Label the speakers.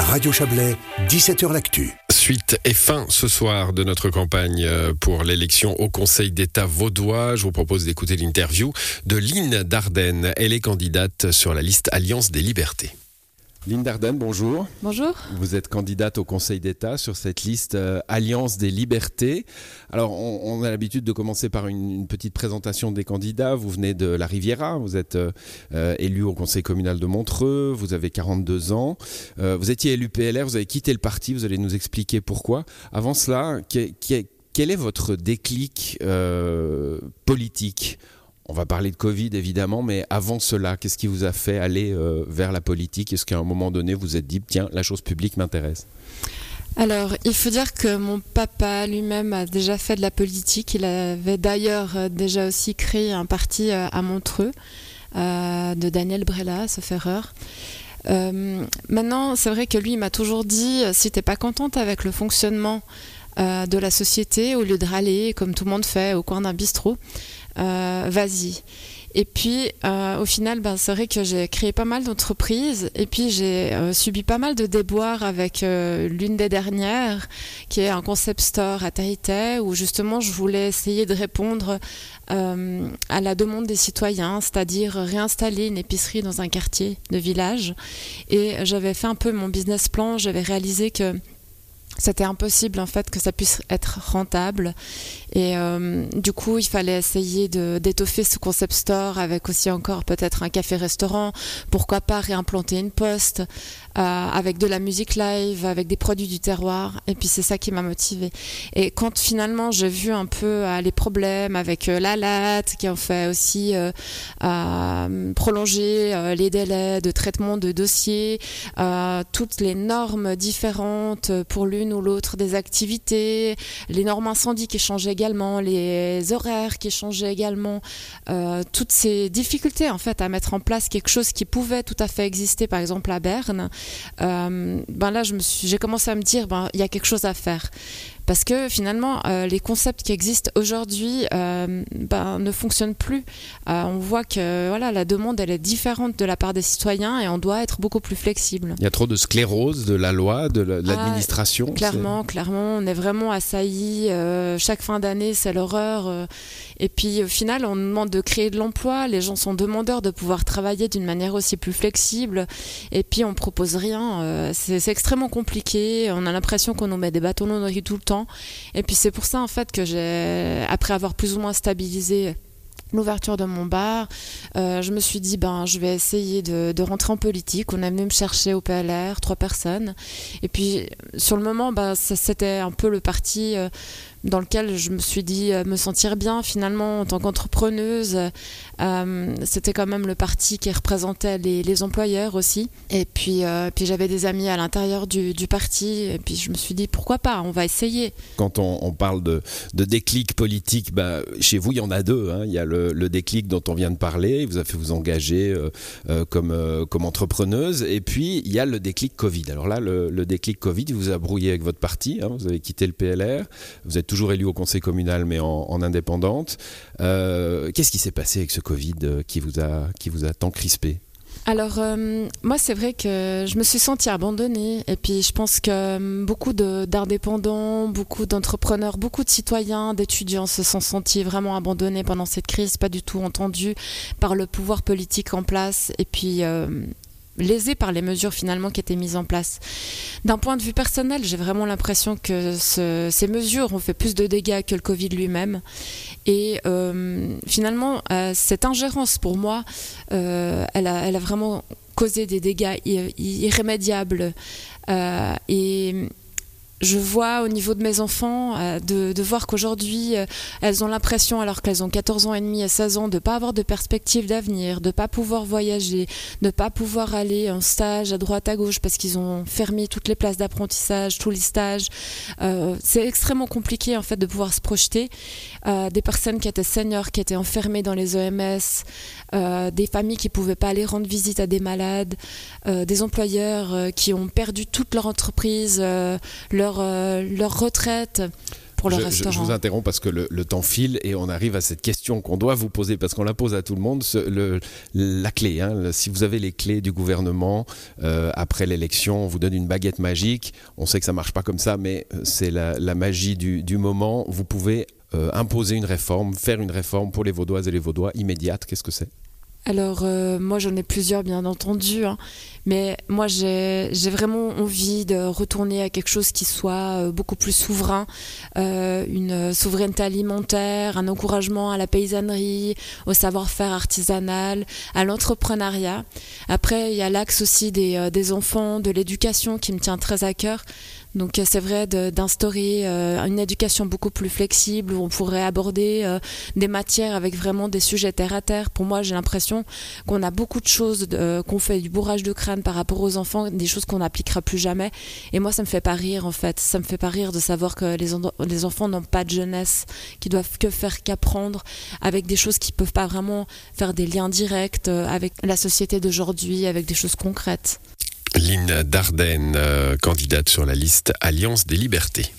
Speaker 1: Radio Chablais, 17h L'Actu.
Speaker 2: Suite et fin ce soir de notre campagne euh, pour l'élection au Conseil d'État vaudois. Je vous propose d'écouter l'interview de Lynn Dardenne. Elle est candidate sur la liste Alliance des Libertés. Lynn Dardenne, bonjour.
Speaker 3: Bonjour.
Speaker 2: Vous êtes candidate au Conseil d'État sur cette liste euh, Alliance des libertés. Alors, on, a l'habitude de commencer par une, petite présentation des candidats. Vous venez de la Riviera, vous êtes euh, euh, élu au Conseil communal de Montreux, vous avez 42 ans. vous étiez élu PLR, vous avez quitté le parti, vous allez nous expliquer pourquoi. Avant cela, quel est votre déclic politique on va parler de Covid évidemment, mais avant cela, qu'est-ce qui vous a fait aller euh, vers la politique? Est-ce qu'à un moment donné, vous êtes dit, tiens, la chose publique m'intéresse?
Speaker 3: Alors, il faut dire que mon papa lui-même a déjà fait de la politique. Il avait d'ailleurs euh, déjà aussi créé un parti euh, à Montreux de Daniel Brella, sauf erreur. maintenant, c'est vrai que lui, m'a toujours dit si t'es pas contente avec le fonctionnement de la société, au lieu de râler comme tout le monde fait au coin d'un bistrot, vas-y. Et puis, euh, au final, ben, c'est vrai que j'ai créé pas mal d'entreprises et puis j'ai euh, subi pas mal de déboires avec l'une des dernières, qui est un concept store à Tahiti, où justement je voulais essayer de répondre à la demande des citoyens, c'est-à-dire réinstaller une épicerie dans un quartier de village. Et j'avais fait un peu mon business plan, j'avais réalisé que c'était impossible en fait que ça puisse être rentable. Et euh, du coup il fallait essayer d'étoffer ce concept store avec aussi encore peut-être un café restaurant pourquoi pas réimplanter une poste euh, avec de la musique live avec des produits du terroir. Et puis c'est ça qui m'a motivée. Et quand finalement j'ai vu un peu euh, les problèmes avec la latte qui ont fait aussi prolonger les délais de traitement de dossiers toutes les normes différentes pour l'une ou l'autre des activités, les normes incendies qui changeaient également, les horaires qui changeaient également, euh, toutes ces difficultés en fait à mettre en place quelque chose qui pouvait tout à fait exister, par exemple à Berne. Euh, ben là, j'ai commencé à me dire, ben y a quelque chose à faire parce que finalement euh, les concepts qui existent aujourd'hui euh, ben, ne fonctionnent plus. Euh, on voit que voilà la demande elle est différente de la part des citoyens et on doit être beaucoup plus flexible.
Speaker 2: Il y a trop de sclérose de la loi, de ah, l'administration.
Speaker 3: clairement, clairement, on est vraiment assailli. chaque fin d'année c'est l'horreur. et puis au final on demande de créer de l'emploi. Les gens sont demandeurs de pouvoir travailler d'une manière aussi plus flexible. Et puis on propose rien. c'est extrêmement compliqué. On a l'impression qu'on nous met des bâtons dans les tout le temps. Et puis c'est pour ça en fait que j'ai, après avoir plus ou moins stabilisé l'ouverture de mon bar, euh, je me suis dit ben je vais essayer de, rentrer en politique. On est venu me chercher au PLR, trois personnes. Et puis sur le moment, ben, c'était un peu le parti. Euh, dans lequel je me suis dit euh, me sentir bien finalement en tant qu'entrepreneuse. Euh, c'était quand même le parti qui représentait les, employeurs aussi. Et puis, euh, puis j'avais des amis à l'intérieur du, parti. Et puis je me suis dit pourquoi pas, on va essayer.
Speaker 2: Quand on, parle de, déclic politique, bah, chez vous il y en a deux. Hein. Il y a le, déclic dont on vient de parler, vous a fait vous engager comme, comme entrepreneuse. Et puis il y a le déclic Covid. Alors là, le, déclic Covid, vous a brouillé avec votre parti. Hein. Vous avez quitté le PLR. Vous êtes toujours élue au conseil communal, mais en, indépendante. Euh, qu'est-ce qui s'est passé avec ce Covid euh, qui vous a, qui vous a tant crispé?
Speaker 3: Alors euh, moi c'est vrai que je me suis sentie abandonnée. Et puis je pense que beaucoup d'indépendants, beaucoup d'entrepreneurs, beaucoup de citoyens, d'étudiants se sont sentis vraiment abandonnés pendant cette crise, pas du tout entendus par le pouvoir politique en place. Et puis lésés par les mesures finalement qui étaient mises en place. D'un point de vue personnel, j'ai vraiment l'impression que ces mesures ont fait plus de dégâts que le Covid lui-même. Et euh, finalement, euh, cette ingérence, pour moi, euh, elle, a, elle, a, vraiment causé des dégâts irrémédiables. et je vois au niveau de mes enfants, euh, de, voir qu'aujourd'hui, euh, elles ont l'impression, alors qu'elles ont 14 ans et demi et 16 ans, de pas avoir de perspective d'avenir, de pas pouvoir voyager, de pas pouvoir aller en stage à droite à gauche parce qu'ils ont fermé toutes les places d'apprentissage, tous les stages. Euh, c'est extrêmement compliqué en fait de pouvoir se projeter. des personnes qui étaient seniors, qui étaient enfermées dans les EMS, des familles qui pouvaient pas aller rendre visite à des malades, des employeurs qui ont perdu toute leur entreprise, leur euh, leur, retraite. pour le
Speaker 2: je,
Speaker 3: restaurant.
Speaker 2: Je, vous interromps parce que le, le, temps file et on arrive à cette question qu'on doit vous poser parce qu'on la pose à tout le monde. Ce, le, la clé, hein, le, si vous avez les clés du gouvernement euh, après l'élection, on vous donne une baguette magique. On sait que ça marche pas comme ça, mais c'est la, la, magie du, du, moment. Vous pouvez euh, imposer une réforme, faire une réforme pour les Vaudoises et les Vaudois immédiate. Qu'est-ce que c'est?
Speaker 3: Alors euh, moi j'en ai plusieurs bien entendu, hein, mais moi j'ai vraiment envie de retourner à quelque chose qui soit euh, beaucoup plus souverain, euh, une souveraineté alimentaire, un encouragement à la paysannerie, au savoir-faire artisanal, à l'entrepreneuriat. Après il y a l'axe aussi des, enfants, de l'éducation qui me tient très à cœur. Donc c'est vrai d'instaurer une éducation beaucoup plus flexible où on pourrait aborder des matières avec vraiment des sujets terre à terre. Pour moi, j'ai l'impression qu'on a beaucoup de choses, euh, qu'on fait du bourrage de crâne par rapport aux enfants, des choses qu'on n'appliquera plus jamais. Et moi, ça me fait pas rire en fait. Ça me fait pas rire de savoir que les, enfants n'ont pas de jeunesse, qui doivent que faire qu'apprendre avec des choses qui peuvent pas vraiment faire des liens directs avec la société d'aujourd'hui, avec des choses concrètes.
Speaker 2: Lynn Dardenne, euh, candidate sur la liste Alliance des libertés.